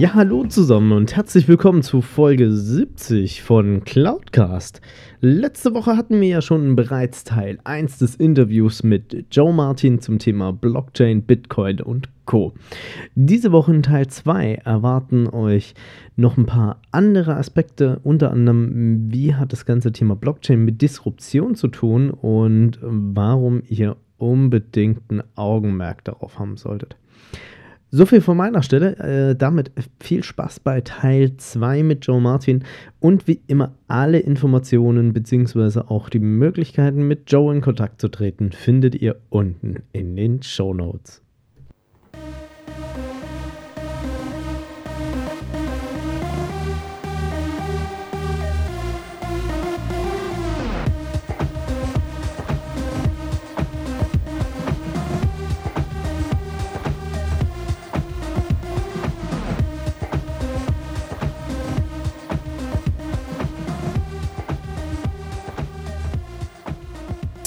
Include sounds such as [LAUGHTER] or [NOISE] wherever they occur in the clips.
Ja, hallo zusammen und herzlich willkommen zu Folge 70 von Cloudcast. Letzte Woche hatten wir ja schon bereits Teil 1 des Interviews mit Joe Martin zum Thema Blockchain, Bitcoin und Co. Diese Woche in Teil 2 erwarten euch noch ein paar andere Aspekte, unter anderem, wie hat das ganze Thema Blockchain mit Disruption zu tun und warum ihr unbedingt ein Augenmerk darauf haben solltet. So viel von meiner Stelle. Äh, damit viel Spaß bei Teil 2 mit Joe Martin. Und wie immer alle Informationen bzw. auch die Möglichkeiten mit Joe in Kontakt zu treten findet ihr unten in den Show Notes.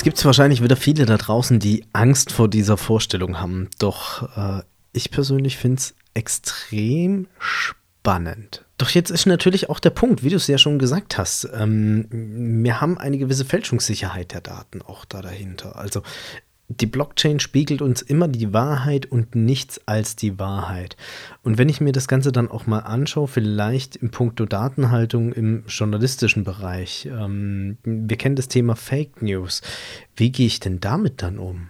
Jetzt gibt es wahrscheinlich wieder viele da draußen, die Angst vor dieser Vorstellung haben. Doch äh, ich persönlich finde es extrem spannend. Doch jetzt ist natürlich auch der Punkt, wie du es ja schon gesagt hast. Ähm, wir haben eine gewisse Fälschungssicherheit der Daten auch da dahinter. Also die Blockchain spiegelt uns immer die Wahrheit und nichts als die Wahrheit. Und wenn ich mir das Ganze dann auch mal anschaue, vielleicht im Punkto Datenhaltung im journalistischen Bereich, ähm, wir kennen das Thema Fake News. Wie gehe ich denn damit dann um?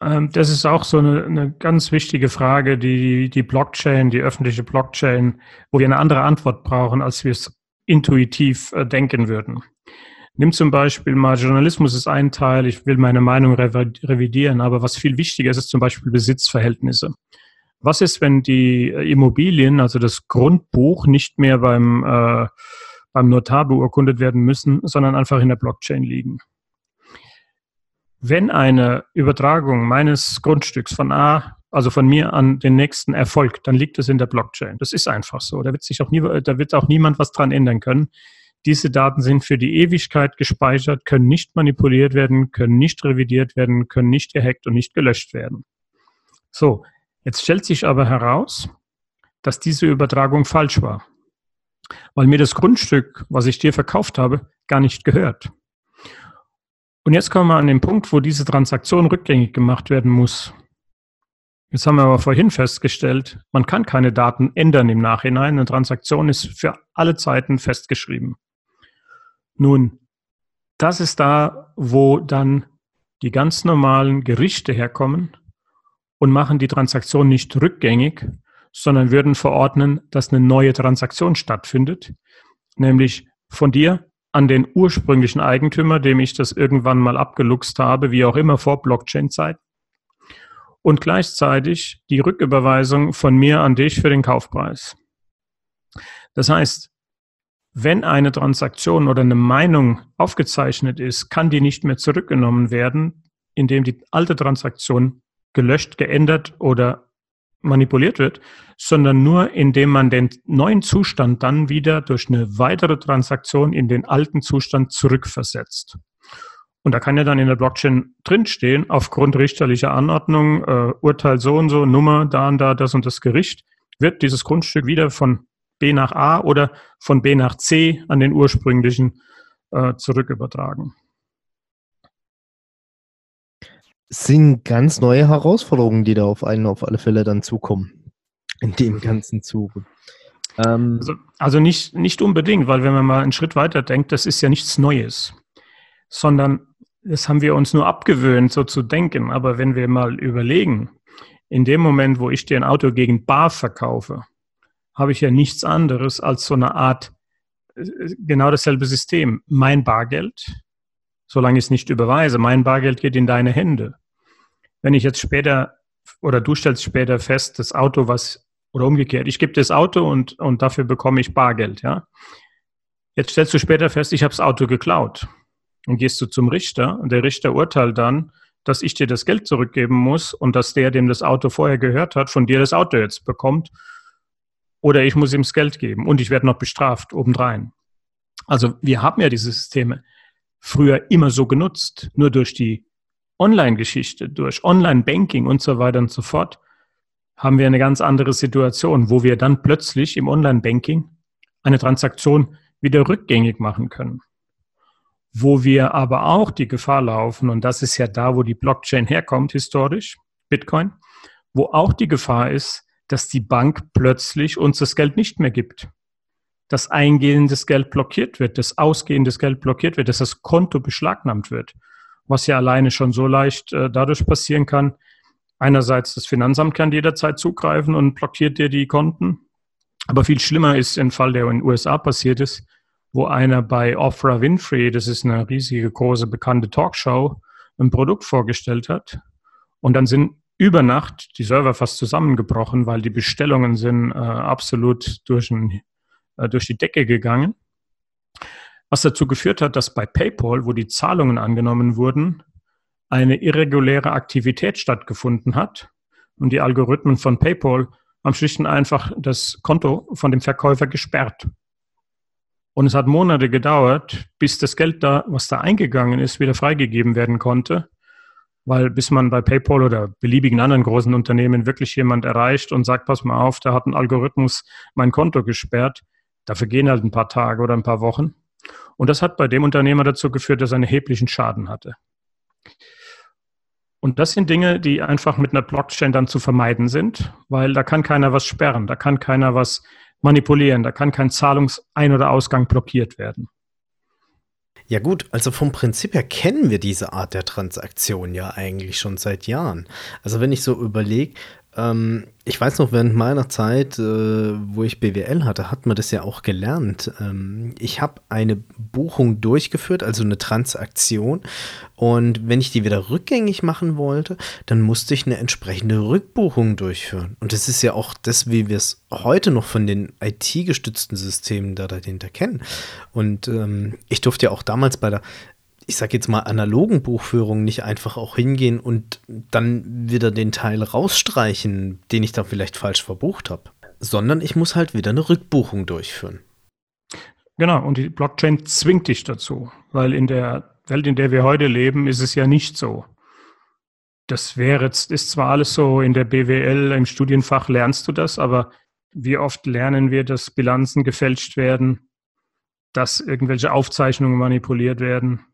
Ähm, das ist auch so eine, eine, ganz wichtige Frage, die die Blockchain, die öffentliche Blockchain, wo wir eine andere Antwort brauchen, als wir es intuitiv äh, denken würden. Nimm zum Beispiel mal Journalismus ist ein Teil, ich will meine Meinung revidieren, aber was viel wichtiger ist, ist zum Beispiel Besitzverhältnisse. Was ist, wenn die Immobilien, also das Grundbuch, nicht mehr beim, äh, beim Notar beurkundet werden müssen, sondern einfach in der Blockchain liegen? Wenn eine Übertragung meines Grundstücks von A, also von mir an den nächsten erfolgt, dann liegt es in der Blockchain. Das ist einfach so. Da wird sich auch nie, da wird auch niemand was dran ändern können. Diese Daten sind für die Ewigkeit gespeichert, können nicht manipuliert werden, können nicht revidiert werden, können nicht gehackt und nicht gelöscht werden. So, jetzt stellt sich aber heraus, dass diese Übertragung falsch war, weil mir das Grundstück, was ich dir verkauft habe, gar nicht gehört. Und jetzt kommen wir an den Punkt, wo diese Transaktion rückgängig gemacht werden muss. Jetzt haben wir aber vorhin festgestellt, man kann keine Daten ändern im Nachhinein. Eine Transaktion ist für alle Zeiten festgeschrieben. Nun, das ist da, wo dann die ganz normalen Gerichte herkommen und machen die Transaktion nicht rückgängig, sondern würden verordnen, dass eine neue Transaktion stattfindet, nämlich von dir an den ursprünglichen Eigentümer, dem ich das irgendwann mal abgeluchst habe, wie auch immer vor Blockchain-Zeit, und gleichzeitig die Rücküberweisung von mir an dich für den Kaufpreis. Das heißt, wenn eine Transaktion oder eine Meinung aufgezeichnet ist, kann die nicht mehr zurückgenommen werden, indem die alte Transaktion gelöscht, geändert oder manipuliert wird, sondern nur indem man den neuen Zustand dann wieder durch eine weitere Transaktion in den alten Zustand zurückversetzt. Und da kann ja dann in der Blockchain drinstehen, aufgrund richterlicher Anordnung, äh, Urteil so und so, Nummer, da und da, das und das Gericht, wird dieses Grundstück wieder von B nach A oder von B nach C an den ursprünglichen äh, zurückübertragen. sind ganz neue Herausforderungen, die da auf einen auf alle Fälle dann zukommen. In dem ganzen Zuge. Ähm, also, also nicht, nicht unbedingt, weil wenn man mal einen Schritt weiter denkt, das ist ja nichts Neues, sondern das haben wir uns nur abgewöhnt, so zu denken. Aber wenn wir mal überlegen, in dem Moment, wo ich dir ein Auto gegen Bar verkaufe, habe ich ja nichts anderes als so eine Art, äh, genau dasselbe System. Mein Bargeld, solange ich es nicht überweise, mein Bargeld geht in deine Hände. Wenn ich jetzt später oder du stellst später fest, das Auto, was, oder umgekehrt, ich gebe das Auto und, und dafür bekomme ich Bargeld, ja. Jetzt stellst du später fest, ich habe das Auto geklaut. Und gehst du zum Richter und der Richter urteilt dann, dass ich dir das Geld zurückgeben muss und dass der, dem das Auto vorher gehört hat, von dir das Auto jetzt bekommt. Oder ich muss ihm das Geld geben und ich werde noch bestraft obendrein. Also wir haben ja diese Systeme früher immer so genutzt, nur durch die Online-Geschichte, durch Online-Banking und so weiter und so fort, haben wir eine ganz andere Situation, wo wir dann plötzlich im Online-Banking eine Transaktion wieder rückgängig machen können. Wo wir aber auch die Gefahr laufen, und das ist ja da, wo die Blockchain herkommt, historisch, Bitcoin, wo auch die Gefahr ist, dass die Bank plötzlich uns das Geld nicht mehr gibt. Dass eingehendes Geld blockiert wird, dass ausgehendes Geld blockiert wird, dass das Konto beschlagnahmt wird was ja alleine schon so leicht äh, dadurch passieren kann. Einerseits, das Finanzamt kann jederzeit zugreifen und blockiert dir die Konten. Aber viel schlimmer ist ein Fall, der in den USA passiert ist, wo einer bei Oprah Winfrey, das ist eine riesige, große, bekannte Talkshow, ein Produkt vorgestellt hat. Und dann sind über Nacht die Server fast zusammengebrochen, weil die Bestellungen sind äh, absolut durch, ein, äh, durch die Decke gegangen was dazu geführt hat, dass bei PayPal, wo die Zahlungen angenommen wurden, eine irreguläre Aktivität stattgefunden hat und die Algorithmen von PayPal haben schlicht und einfach das Konto von dem Verkäufer gesperrt. Und es hat Monate gedauert, bis das Geld da, was da eingegangen ist, wieder freigegeben werden konnte. Weil bis man bei PayPal oder beliebigen anderen großen Unternehmen wirklich jemand erreicht und sagt, pass mal auf, da hat ein Algorithmus mein Konto gesperrt, dafür gehen halt ein paar Tage oder ein paar Wochen. Und das hat bei dem Unternehmer dazu geführt, dass er einen erheblichen Schaden hatte. Und das sind Dinge, die einfach mit einer Blockchain dann zu vermeiden sind, weil da kann keiner was sperren, da kann keiner was manipulieren, da kann kein Zahlungsein- oder Ausgang blockiert werden. Ja gut, also vom Prinzip her kennen wir diese Art der Transaktion ja eigentlich schon seit Jahren. Also wenn ich so überlege, ähm, ich weiß noch, während meiner Zeit, äh, wo ich BWL hatte, hat man das ja auch gelernt. Ähm, ich habe eine Buchung durchgeführt, also eine Transaktion. Und wenn ich die wieder rückgängig machen wollte, dann musste ich eine entsprechende Rückbuchung durchführen. Und das ist ja auch das, wie wir es heute noch von den IT-gestützten Systemen da dahinter kennen. Und ähm, ich durfte ja auch damals bei der ich sag jetzt mal, analogen Buchführung nicht einfach auch hingehen und dann wieder den Teil rausstreichen, den ich da vielleicht falsch verbucht habe, sondern ich muss halt wieder eine Rückbuchung durchführen. Genau, und die Blockchain zwingt dich dazu, weil in der Welt, in der wir heute leben, ist es ja nicht so. Das wäre jetzt, ist zwar alles so in der BWL, im Studienfach lernst du das, aber wie oft lernen wir, dass Bilanzen gefälscht werden, dass irgendwelche Aufzeichnungen manipuliert werden?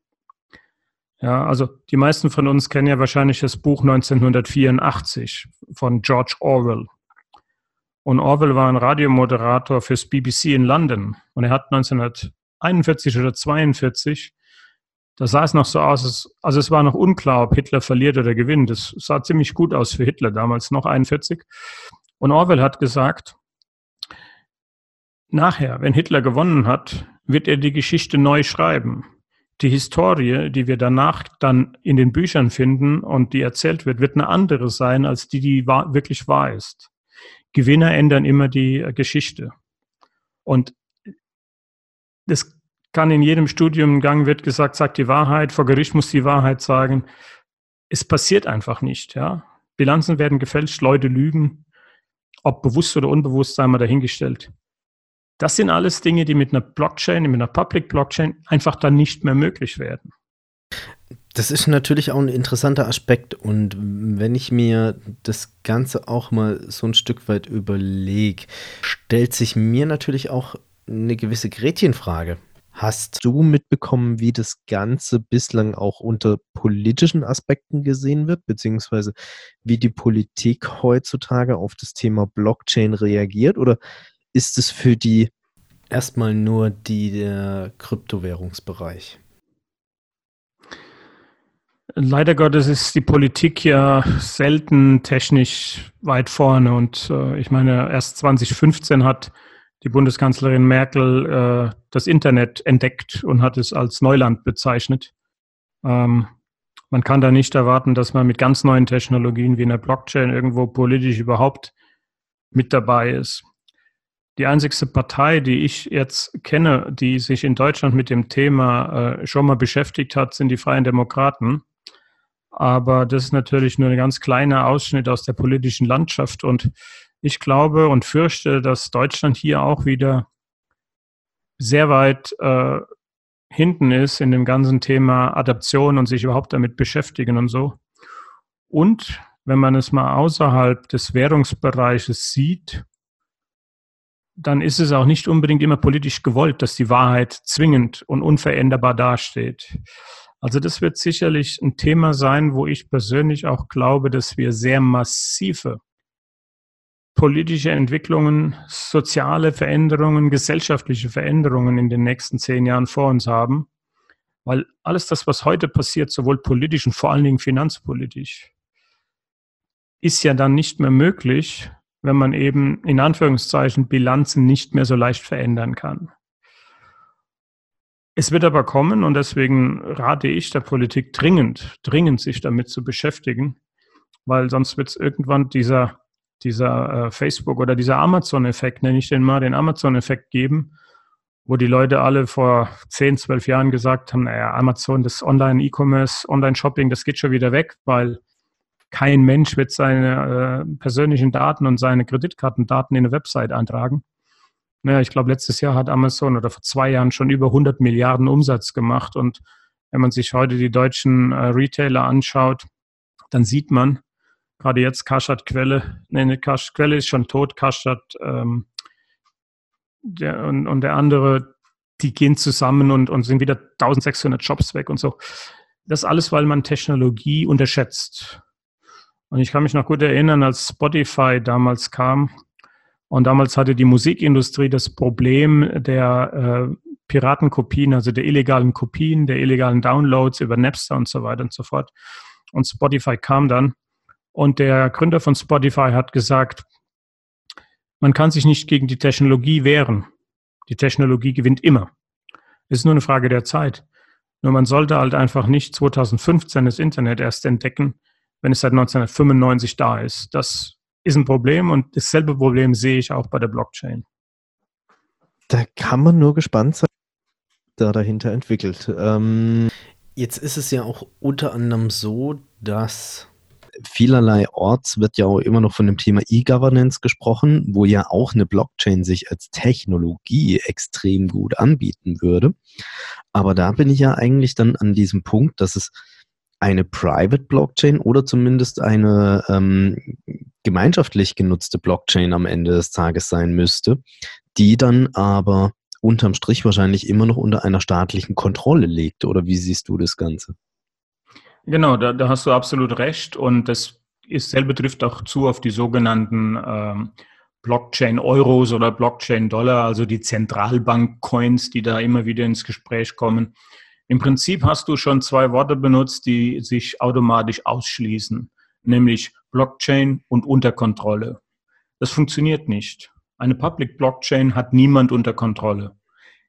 Ja, also die meisten von uns kennen ja wahrscheinlich das Buch 1984 von George Orwell. Und Orwell war ein Radiomoderator fürs BBC in London. Und er hat 1941 oder 42, da sah es noch so aus, also es war noch unklar, ob Hitler verliert oder gewinnt. Das sah ziemlich gut aus für Hitler damals, noch 41. Und Orwell hat gesagt, nachher, wenn Hitler gewonnen hat, wird er die Geschichte neu schreiben die Historie, die wir danach dann in den Büchern finden und die erzählt wird, wird eine andere sein, als die, die wahr, wirklich wahr ist. Gewinner ändern immer die äh, Geschichte. Und das kann in jedem Studiumgang wird gesagt, sagt die Wahrheit, vor Gericht muss die Wahrheit sagen. Es passiert einfach nicht, ja. Bilanzen werden gefälscht, Leute lügen, ob bewusst oder unbewusst, sei mal dahingestellt. Das sind alles Dinge, die mit einer Blockchain, mit einer Public Blockchain einfach dann nicht mehr möglich werden. Das ist natürlich auch ein interessanter Aspekt. Und wenn ich mir das Ganze auch mal so ein Stück weit überlege, stellt sich mir natürlich auch eine gewisse Gretchenfrage. Hast du mitbekommen, wie das Ganze bislang auch unter politischen Aspekten gesehen wird, beziehungsweise wie die Politik heutzutage auf das Thema Blockchain reagiert? Oder ist es für die erstmal nur die der Kryptowährungsbereich? Leider Gottes ist die Politik ja selten technisch weit vorne und äh, ich meine, erst 2015 hat die Bundeskanzlerin Merkel äh, das Internet entdeckt und hat es als Neuland bezeichnet. Ähm, man kann da nicht erwarten, dass man mit ganz neuen Technologien wie einer Blockchain irgendwo politisch überhaupt mit dabei ist. Die einzigste Partei, die ich jetzt kenne, die sich in Deutschland mit dem Thema äh, schon mal beschäftigt hat, sind die Freien Demokraten. Aber das ist natürlich nur ein ganz kleiner Ausschnitt aus der politischen Landschaft. Und ich glaube und fürchte, dass Deutschland hier auch wieder sehr weit äh, hinten ist in dem ganzen Thema Adaption und sich überhaupt damit beschäftigen und so. Und wenn man es mal außerhalb des Währungsbereiches sieht, dann ist es auch nicht unbedingt immer politisch gewollt, dass die Wahrheit zwingend und unveränderbar dasteht. Also das wird sicherlich ein Thema sein, wo ich persönlich auch glaube, dass wir sehr massive politische Entwicklungen, soziale Veränderungen, gesellschaftliche Veränderungen in den nächsten zehn Jahren vor uns haben. Weil alles das, was heute passiert, sowohl politisch und vor allen Dingen finanzpolitisch, ist ja dann nicht mehr möglich, wenn man eben in Anführungszeichen Bilanzen nicht mehr so leicht verändern kann. Es wird aber kommen und deswegen rate ich der Politik dringend, dringend sich damit zu beschäftigen, weil sonst wird es irgendwann dieser dieser äh, Facebook oder dieser Amazon-Effekt, nenne ich den mal, den Amazon-Effekt geben, wo die Leute alle vor 10, 12 Jahren gesagt haben, naja, Amazon, das Online-E-Commerce, Online-Shopping, das geht schon wieder weg, weil kein Mensch wird seine äh, persönlichen Daten und seine Kreditkartendaten in eine Website eintragen. Naja, ich glaube, letztes Jahr hat Amazon oder vor zwei Jahren schon über 100 Milliarden Umsatz gemacht. Und wenn man sich heute die deutschen äh, Retailer anschaut, dann sieht man, gerade jetzt Kaschat Quelle, nee, Kasch, Quelle ist schon tot, Kaschat ähm, der, und, und der andere, die gehen zusammen und, und sind wieder 1600 Jobs weg und so. Das alles, weil man Technologie unterschätzt. Und ich kann mich noch gut erinnern, als Spotify damals kam und damals hatte die Musikindustrie das Problem der äh, Piratenkopien, also der illegalen Kopien, der illegalen Downloads über Napster und so weiter und so fort. Und Spotify kam dann und der Gründer von Spotify hat gesagt, man kann sich nicht gegen die Technologie wehren. Die Technologie gewinnt immer. Es ist nur eine Frage der Zeit. Nur man sollte halt einfach nicht 2015 das Internet erst entdecken, wenn es seit 1995 da ist. Das ist ein Problem und dasselbe Problem sehe ich auch bei der Blockchain. Da kann man nur gespannt sein, da dahinter entwickelt. Ähm, jetzt ist es ja auch unter anderem so, dass vielerlei Orts wird ja auch immer noch von dem Thema E-Governance gesprochen, wo ja auch eine Blockchain sich als Technologie extrem gut anbieten würde. Aber da bin ich ja eigentlich dann an diesem Punkt, dass es eine Private Blockchain oder zumindest eine ähm, gemeinschaftlich genutzte Blockchain am Ende des Tages sein müsste, die dann aber unterm Strich wahrscheinlich immer noch unter einer staatlichen Kontrolle liegt. Oder wie siehst du das Ganze? Genau, da, da hast du absolut recht. Und das ist, selbe trifft auch zu auf die sogenannten ähm, Blockchain-Euros oder Blockchain-Dollar, also die Zentralbank-Coins, die da immer wieder ins Gespräch kommen. Im Prinzip hast du schon zwei Worte benutzt, die sich automatisch ausschließen, nämlich Blockchain und Unterkontrolle. Das funktioniert nicht. Eine Public Blockchain hat niemand unter Kontrolle.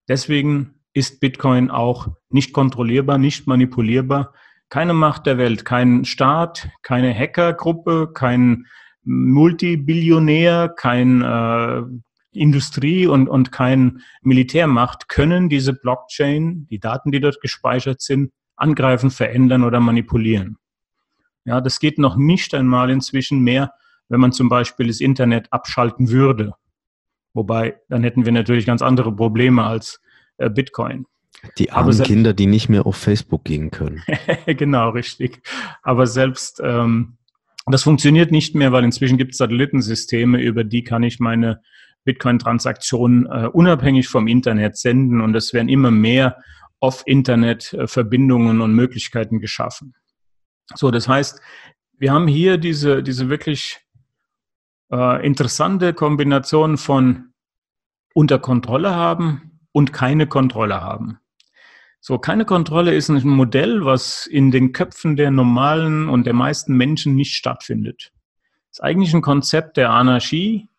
Deswegen ist Bitcoin auch nicht kontrollierbar, nicht manipulierbar, keine Macht der Welt, kein Staat, keine Hackergruppe, kein Multibillionär, kein äh, Industrie und, und kein Militärmacht können diese Blockchain, die Daten, die dort gespeichert sind, angreifen, verändern oder manipulieren. Ja, das geht noch nicht einmal inzwischen mehr, wenn man zum Beispiel das Internet abschalten würde. Wobei, dann hätten wir natürlich ganz andere Probleme als äh, Bitcoin. Die armen selbst, Kinder, die nicht mehr auf Facebook gehen können. [LAUGHS] genau, richtig. Aber selbst ähm, das funktioniert nicht mehr, weil inzwischen gibt es Satellitensysteme, über die kann ich meine Bitcoin-Transaktionen äh, unabhängig vom Internet senden und es werden immer mehr Off-Internet-Verbindungen und Möglichkeiten geschaffen. So, das heißt, wir haben hier diese, diese wirklich äh, interessante Kombination von unter Kontrolle haben und keine Kontrolle haben. So, keine Kontrolle ist ein Modell, was in den Köpfen der normalen und der meisten Menschen nicht stattfindet. Das ist eigentlich ein Konzept der Anarchie,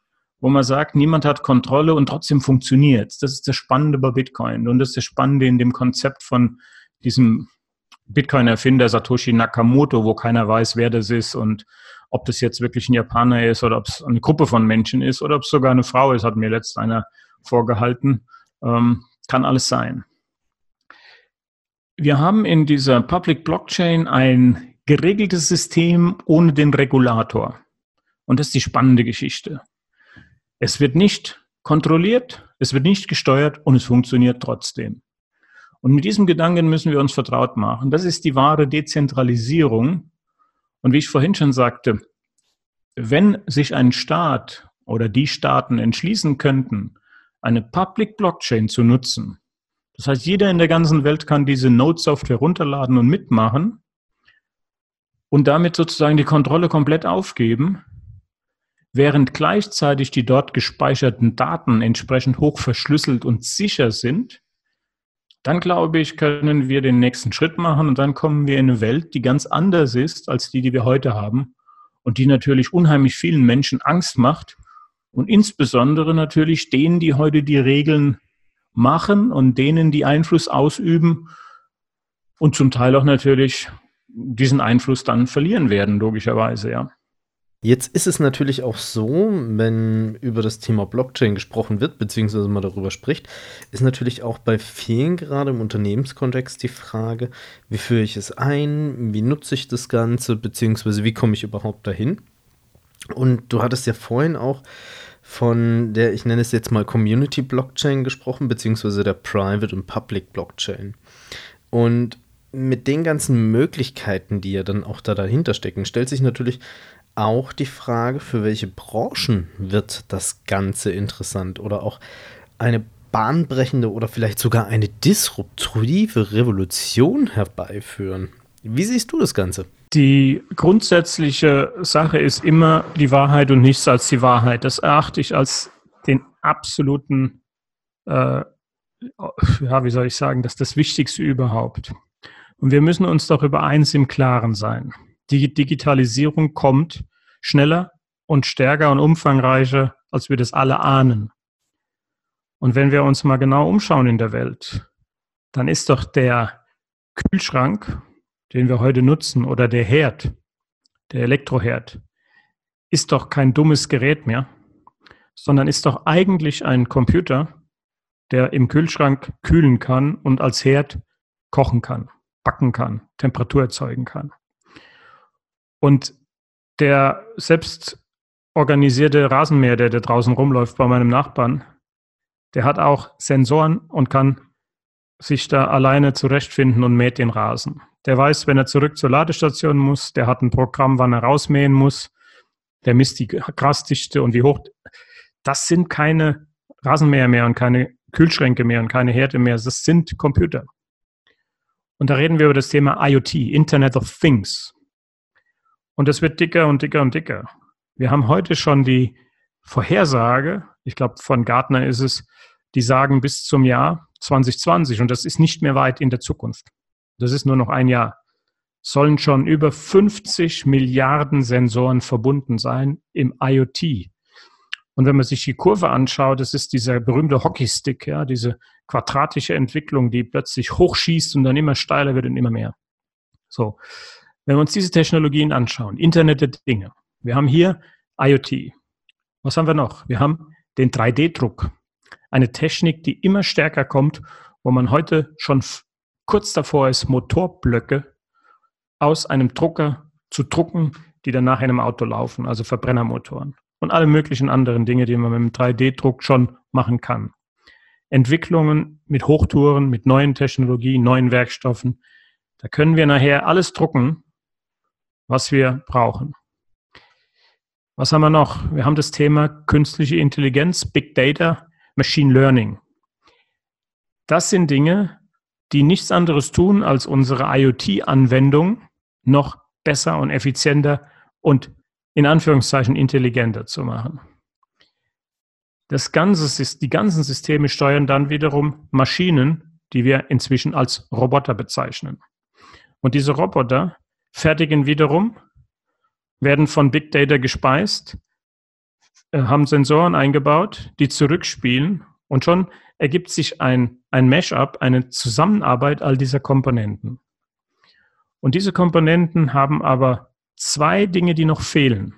wo man sagt, niemand hat Kontrolle und trotzdem funktioniert. Das ist das Spannende bei Bitcoin und das ist das Spannende in dem Konzept von diesem Bitcoin-Erfinder Satoshi Nakamoto, wo keiner weiß, wer das ist und ob das jetzt wirklich ein Japaner ist oder ob es eine Gruppe von Menschen ist oder ob es sogar eine Frau ist, hat mir letzt einer vorgehalten. Ähm, kann alles sein. Wir haben in dieser Public Blockchain ein geregeltes System ohne den Regulator. Und das ist die spannende Geschichte. Es wird nicht kontrolliert, es wird nicht gesteuert und es funktioniert trotzdem. Und mit diesem Gedanken müssen wir uns vertraut machen. Das ist die wahre Dezentralisierung. Und wie ich vorhin schon sagte, wenn sich ein Staat oder die Staaten entschließen könnten, eine Public Blockchain zu nutzen, das heißt, jeder in der ganzen Welt kann diese Node-Software runterladen und mitmachen und damit sozusagen die Kontrolle komplett aufgeben, während gleichzeitig die dort gespeicherten Daten entsprechend hoch verschlüsselt und sicher sind, dann glaube ich, können wir den nächsten Schritt machen und dann kommen wir in eine Welt, die ganz anders ist als die, die wir heute haben und die natürlich unheimlich vielen Menschen Angst macht und insbesondere natürlich denen, die heute die Regeln machen und denen, die Einfluss ausüben und zum Teil auch natürlich diesen Einfluss dann verlieren werden, logischerweise, ja. Jetzt ist es natürlich auch so, wenn über das Thema Blockchain gesprochen wird, beziehungsweise man darüber spricht, ist natürlich auch bei vielen gerade im Unternehmenskontext die Frage, wie führe ich es ein, wie nutze ich das Ganze, beziehungsweise wie komme ich überhaupt dahin? Und du hattest ja vorhin auch von der, ich nenne es jetzt mal Community Blockchain gesprochen, beziehungsweise der Private und Public Blockchain. Und mit den ganzen Möglichkeiten, die ja dann auch da dahinter stecken, stellt sich natürlich auch die Frage, für welche Branchen wird das Ganze interessant oder auch eine bahnbrechende oder vielleicht sogar eine disruptive Revolution herbeiführen. Wie siehst du das Ganze? Die grundsätzliche Sache ist immer die Wahrheit und nichts als die Wahrheit. Das erachte ich als den absoluten, äh, ja, wie soll ich sagen, das ist das Wichtigste überhaupt. Und wir müssen uns doch über eins im Klaren sein. Die Digitalisierung kommt schneller und stärker und umfangreicher, als wir das alle ahnen. Und wenn wir uns mal genau umschauen in der Welt, dann ist doch der Kühlschrank, den wir heute nutzen, oder der Herd, der Elektroherd, ist doch kein dummes Gerät mehr, sondern ist doch eigentlich ein Computer, der im Kühlschrank kühlen kann und als Herd kochen kann, backen kann, Temperatur erzeugen kann. Und der selbst organisierte Rasenmäher, der da draußen rumläuft bei meinem Nachbarn, der hat auch Sensoren und kann sich da alleine zurechtfinden und mäht den Rasen. Der weiß, wenn er zurück zur Ladestation muss, der hat ein Programm, wann er rausmähen muss, der misst die Grasdichte und wie hoch. Das sind keine Rasenmäher mehr und keine Kühlschränke mehr und keine Herde mehr, das sind Computer. Und da reden wir über das Thema IoT, Internet of Things. Und es wird dicker und dicker und dicker. Wir haben heute schon die Vorhersage, ich glaube von Gartner ist es, die sagen bis zum Jahr 2020, und das ist nicht mehr weit in der Zukunft, das ist nur noch ein Jahr, sollen schon über 50 Milliarden Sensoren verbunden sein im IoT. Und wenn man sich die Kurve anschaut, das ist dieser berühmte Hockeystick, ja, diese quadratische Entwicklung, die plötzlich hochschießt und dann immer steiler wird und immer mehr. So. Wenn wir uns diese Technologien anschauen, Internet der Dinge, wir haben hier IoT. Was haben wir noch? Wir haben den 3D-Druck. Eine Technik, die immer stärker kommt, wo man heute schon kurz davor ist, Motorblöcke aus einem Drucker zu drucken, die dann nach einem Auto laufen, also Verbrennermotoren und alle möglichen anderen Dinge, die man mit dem 3D-Druck schon machen kann. Entwicklungen mit Hochtouren, mit neuen Technologien, neuen Werkstoffen. Da können wir nachher alles drucken, was wir brauchen. Was haben wir noch? Wir haben das Thema künstliche Intelligenz, Big Data, Machine Learning. Das sind Dinge, die nichts anderes tun, als unsere IoT-Anwendung noch besser und effizienter und in Anführungszeichen intelligenter zu machen. Das ganze, die ganzen Systeme steuern dann wiederum Maschinen, die wir inzwischen als Roboter bezeichnen. Und diese Roboter fertigen wiederum, werden von Big Data gespeist, äh, haben Sensoren eingebaut, die zurückspielen und schon ergibt sich ein, ein Mashup, eine Zusammenarbeit all dieser Komponenten. Und diese Komponenten haben aber zwei Dinge, die noch fehlen.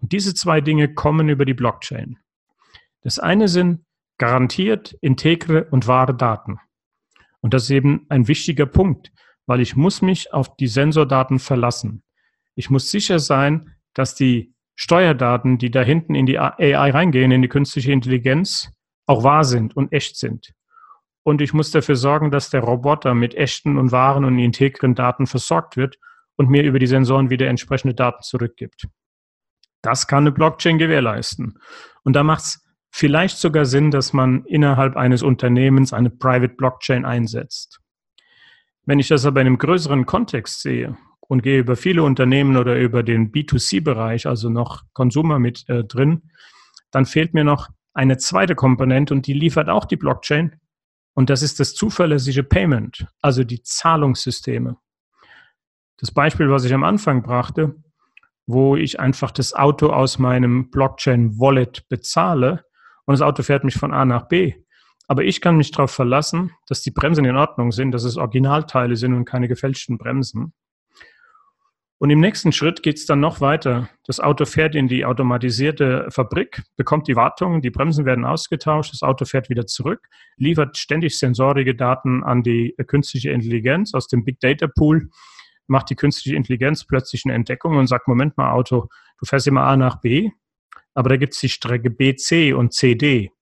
Und diese zwei Dinge kommen über die Blockchain. Das eine sind garantiert integre und wahre Daten. Und das ist eben ein wichtiger Punkt, weil ich muss mich auf die Sensordaten verlassen. Ich muss sicher sein, dass die Steuerdaten, die da hinten in die AI reingehen, in die künstliche Intelligenz, auch wahr sind und echt sind. Und ich muss dafür sorgen, dass der Roboter mit echten und wahren und integren Daten versorgt wird und mir über die Sensoren wieder entsprechende Daten zurückgibt. Das kann eine Blockchain gewährleisten. Und da macht es vielleicht sogar Sinn, dass man innerhalb eines Unternehmens eine Private Blockchain einsetzt. Wenn ich das aber in einem größeren Kontext sehe und gehe über viele Unternehmen oder über den B2C-Bereich, also noch Konsumer mit äh, drin, dann fehlt mir noch eine zweite Komponente und die liefert auch die Blockchain. Und das ist das zuverlässige Payment, also die Zahlungssysteme. Das Beispiel, was ich am Anfang brachte, wo ich einfach das Auto aus meinem Blockchain-Wallet bezahle und das Auto fährt mich von A nach B. Aber ich kann mich darauf verlassen, dass die Bremsen in Ordnung sind, dass es Originalteile sind und keine gefälschten Bremsen. Und im nächsten Schritt geht es dann noch weiter. Das Auto fährt in die automatisierte Fabrik, bekommt die Wartung, die Bremsen werden ausgetauscht, das Auto fährt wieder zurück, liefert ständig sensorige Daten an die künstliche Intelligenz aus dem Big Data Pool, macht die künstliche Intelligenz plötzlich eine Entdeckung und sagt, Moment mal, Auto, du fährst immer A nach B, aber da gibt es die Strecke BC und CD.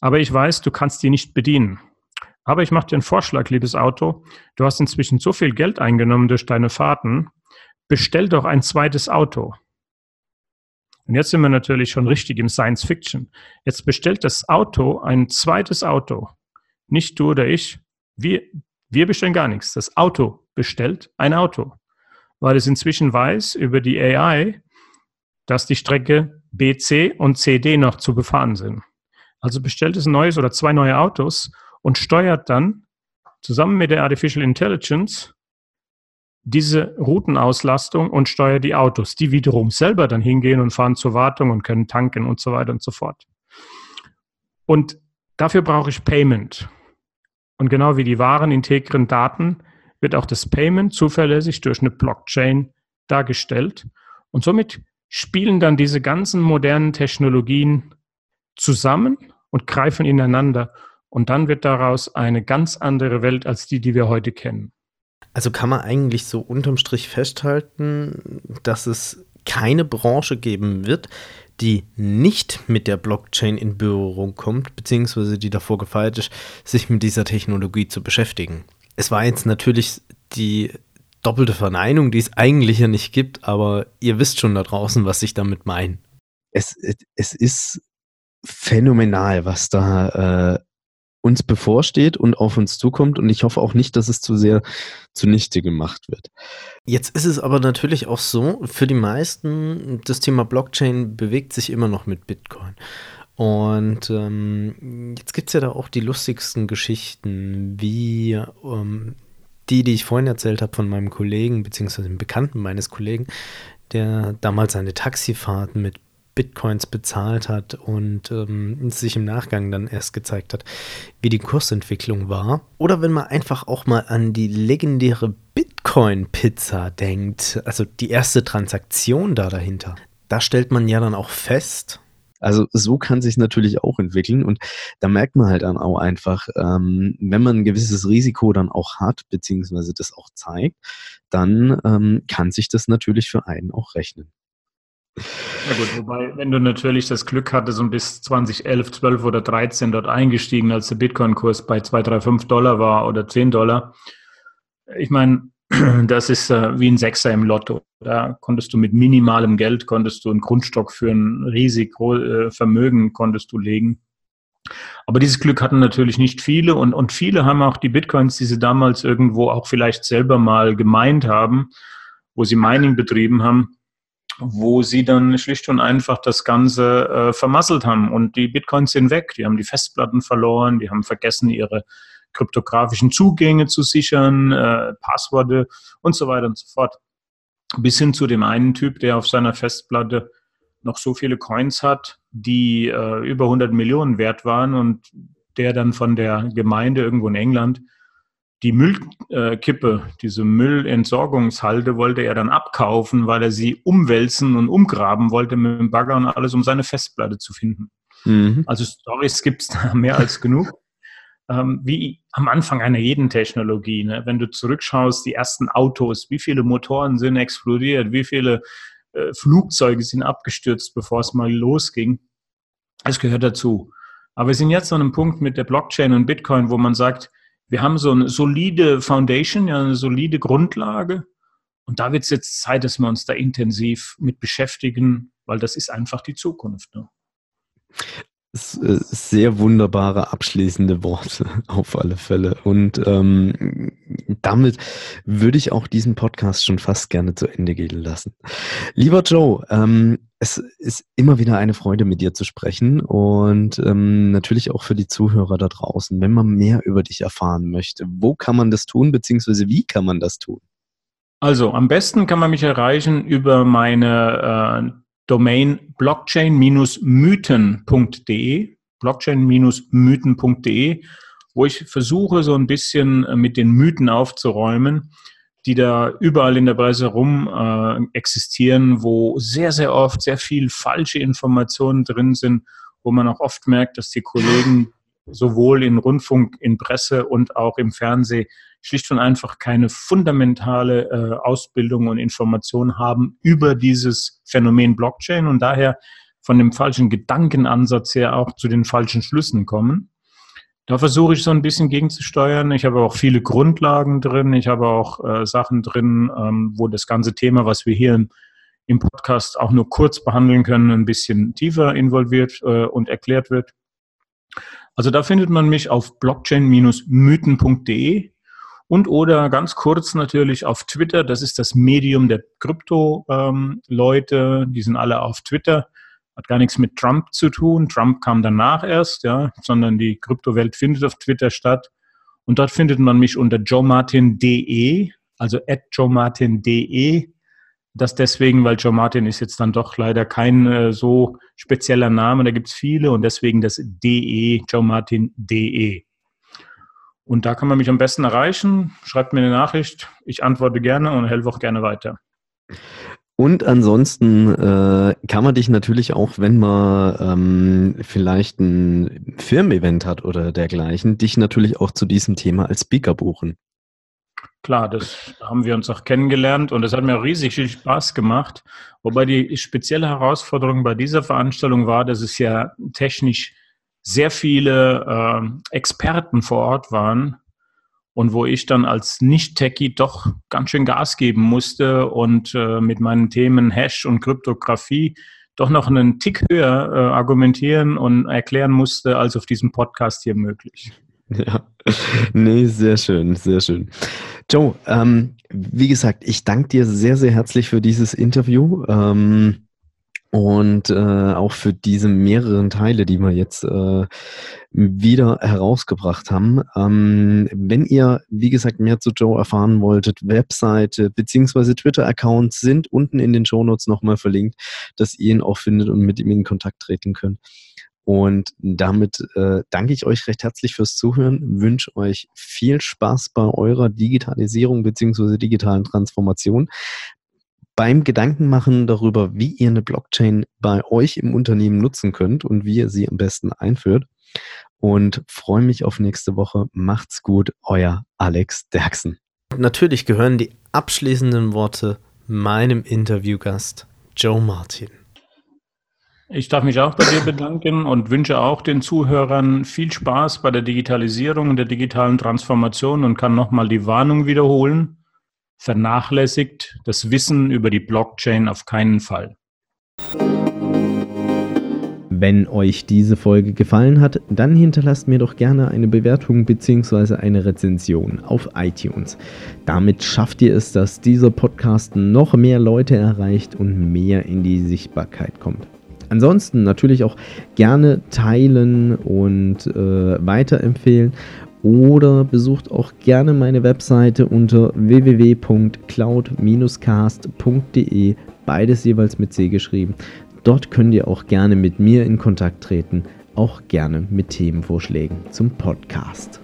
Aber ich weiß, du kannst die nicht bedienen. Aber ich mache dir einen Vorschlag, liebes Auto. Du hast inzwischen so viel Geld eingenommen durch deine Fahrten. Bestell doch ein zweites Auto. Und jetzt sind wir natürlich schon richtig im Science Fiction. Jetzt bestellt das Auto ein zweites Auto. Nicht du oder ich. Wir, wir bestellen gar nichts. Das Auto bestellt ein Auto. Weil es inzwischen weiß über die AI, dass die Strecke BC und CD noch zu befahren sind. Also bestellt es ein neues oder zwei neue Autos und steuert dann zusammen mit der Artificial Intelligence diese Routenauslastung und steuert die Autos, die wiederum selber dann hingehen und fahren zur Wartung und können tanken und so weiter und so fort. Und dafür brauche ich Payment. Und genau wie die wahren integren Daten wird auch das Payment zuverlässig durch eine Blockchain dargestellt. Und somit spielen dann diese ganzen modernen Technologien zusammen und greifen ineinander. Und dann wird daraus eine ganz andere Welt als die, die wir heute kennen. Also kann man eigentlich so unterm Strich festhalten, dass es keine Branche geben wird, die nicht mit der Blockchain in Berührung kommt, beziehungsweise die davor gefeiert ist, sich mit dieser Technologie zu beschäftigen. Es war jetzt natürlich die doppelte Verneinung, die es eigentlich ja nicht gibt, aber ihr wisst schon da draußen, was ich damit meine. Es, es ist phänomenal, was da äh, uns bevorsteht und auf uns zukommt. Und ich hoffe auch nicht, dass es zu sehr zunichte gemacht wird. Jetzt ist es aber natürlich auch so, für die meisten, das Thema Blockchain bewegt sich immer noch mit Bitcoin. Und ähm, jetzt gibt es ja da auch die lustigsten Geschichten, wie ähm, die, die ich vorhin erzählt habe von meinem Kollegen, beziehungsweise dem Bekannten meines Kollegen, der damals seine Taxifahrten mit Bitcoins bezahlt hat und ähm, sich im Nachgang dann erst gezeigt hat, wie die Kursentwicklung war. Oder wenn man einfach auch mal an die legendäre Bitcoin-Pizza denkt, also die erste Transaktion da dahinter. Da stellt man ja dann auch fest, also so kann sich natürlich auch entwickeln und da merkt man halt dann auch einfach, ähm, wenn man ein gewisses Risiko dann auch hat, beziehungsweise das auch zeigt, dann ähm, kann sich das natürlich für einen auch rechnen. Ja gut, wobei, wenn du natürlich das Glück hattest und bis 2011, 12 oder 13 dort eingestiegen, als der Bitcoin-Kurs bei 2, 3, 5 Dollar war oder 10 Dollar, ich meine, [CLEARS THROAT] das ist äh, wie ein Sechser im Lotto. Da konntest du mit minimalem Geld, konntest du einen Grundstock für ein riesig äh, Vermögen konntest du legen. Aber dieses Glück hatten natürlich nicht viele und, und viele haben auch die Bitcoins, die sie damals irgendwo auch vielleicht selber mal gemeint haben, wo sie Mining betrieben haben, wo sie dann schlicht und einfach das Ganze äh, vermasselt haben. Und die Bitcoins sind weg, die haben die Festplatten verloren, die haben vergessen, ihre kryptografischen Zugänge zu sichern, äh, Passworte und so weiter und so fort. Bis hin zu dem einen Typ, der auf seiner Festplatte noch so viele Coins hat, die äh, über 100 Millionen wert waren und der dann von der Gemeinde irgendwo in England die Müllkippe, diese Müllentsorgungshalde wollte er dann abkaufen, weil er sie umwälzen und umgraben wollte mit dem Bagger und alles, um seine Festplatte zu finden. Mhm. Also Stories gibt es da [LAUGHS] mehr als genug. Ähm, wie am Anfang einer jeden Technologie. Ne? Wenn du zurückschaust, die ersten Autos, wie viele Motoren sind explodiert, wie viele äh, Flugzeuge sind abgestürzt, bevor es mal losging. Das gehört dazu. Aber wir sind jetzt an einem Punkt mit der Blockchain und Bitcoin, wo man sagt, wir haben so eine solide Foundation, ja, eine solide Grundlage. Und da wird es jetzt Zeit, dass wir uns da intensiv mit beschäftigen, weil das ist einfach die Zukunft. Ne? Äh, sehr wunderbare abschließende Worte [LAUGHS] auf alle Fälle. Und ähm, damit würde ich auch diesen Podcast schon fast gerne zu Ende gehen lassen. Lieber Joe, ähm, es ist immer wieder eine Freude, mit dir zu sprechen und ähm, natürlich auch für die Zuhörer da draußen, wenn man mehr über dich erfahren möchte. Wo kann man das tun, beziehungsweise wie kann man das tun? Also am besten kann man mich erreichen über meine äh, Domain blockchain-mythen.de, blockchain-mythen.de, wo ich versuche, so ein bisschen äh, mit den Mythen aufzuräumen, die da überall in der Presse rum äh, existieren, wo sehr, sehr oft sehr viel falsche Informationen drin sind, wo man auch oft merkt, dass die Kollegen sowohl in Rundfunk, in Presse und auch im Fernsehen schlicht und einfach keine fundamentale äh, Ausbildung und Information haben über dieses Phänomen Blockchain und daher von dem falschen Gedankenansatz her auch zu den falschen Schlüssen kommen. Da versuche ich so ein bisschen gegenzusteuern. Ich habe auch viele Grundlagen drin. Ich habe auch äh, Sachen drin, ähm, wo das ganze Thema, was wir hier im, im, Podcast auch nur kurz behandeln können, ein bisschen tiefer involviert äh, und erklärt wird. Also da findet man mich auf blockchain-mythen.de und oder ganz kurz natürlich auf Twitter. Das ist das Medium der Krypto-Leute. Ähm, die sind alle auf Twitter. Hat gar nichts mit Trump zu tun. Trump kam danach erst, ja, sondern die Kryptowelt findet auf Twitter statt. Und dort findet man mich unter joemartin.de, also at joemartin.de. Das deswegen, weil Joe Martin ist jetzt dann doch leider kein äh, so spezieller Name, da gibt es viele und deswegen das DE, joemartin.de. Und da kann man mich am besten erreichen. Schreibt mir eine Nachricht. Ich antworte gerne und helfe auch gerne weiter. Und ansonsten äh, kann man dich natürlich auch, wenn man ähm, vielleicht ein Firmen-Event hat oder dergleichen, dich natürlich auch zu diesem Thema als Speaker buchen. Klar, das haben wir uns auch kennengelernt und es hat mir riesig viel Spaß gemacht. Wobei die spezielle Herausforderung bei dieser Veranstaltung war, dass es ja technisch sehr viele äh, Experten vor Ort waren und wo ich dann als Nicht-Techie doch ganz schön Gas geben musste und äh, mit meinen Themen Hash und Kryptographie doch noch einen Tick höher äh, argumentieren und erklären musste, als auf diesem Podcast hier möglich. Ja, nee, sehr schön, sehr schön. Joe, ähm, wie gesagt, ich danke dir sehr, sehr herzlich für dieses Interview. Ähm, und äh, auch für diese mehreren Teile, die wir jetzt äh, wieder herausgebracht haben. Ähm, wenn ihr, wie gesagt, mehr zu Joe erfahren wolltet, Webseite beziehungsweise Twitter-Accounts sind unten in den Shownotes nochmal verlinkt, dass ihr ihn auch findet und mit ihm in Kontakt treten könnt. Und damit äh, danke ich euch recht herzlich fürs Zuhören, wünsche euch viel Spaß bei eurer Digitalisierung beziehungsweise digitalen Transformation beim Gedankenmachen darüber, wie ihr eine Blockchain bei euch im Unternehmen nutzen könnt und wie ihr sie am besten einführt. Und freue mich auf nächste Woche. Macht's gut, euer Alex Derksen. Natürlich gehören die abschließenden Worte meinem Interviewgast Joe Martin. Ich darf mich auch bei dir bedanken und wünsche auch den Zuhörern viel Spaß bei der Digitalisierung und der digitalen Transformation und kann nochmal die Warnung wiederholen vernachlässigt das Wissen über die Blockchain auf keinen Fall. Wenn euch diese Folge gefallen hat, dann hinterlasst mir doch gerne eine Bewertung bzw. eine Rezension auf iTunes. Damit schafft ihr es, dass dieser Podcast noch mehr Leute erreicht und mehr in die Sichtbarkeit kommt. Ansonsten natürlich auch gerne teilen und äh, weiterempfehlen oder besucht auch gerne meine Webseite unter www.cloud-cast.de, beides jeweils mit C geschrieben. Dort könnt ihr auch gerne mit mir in Kontakt treten, auch gerne mit Themenvorschlägen zum Podcast.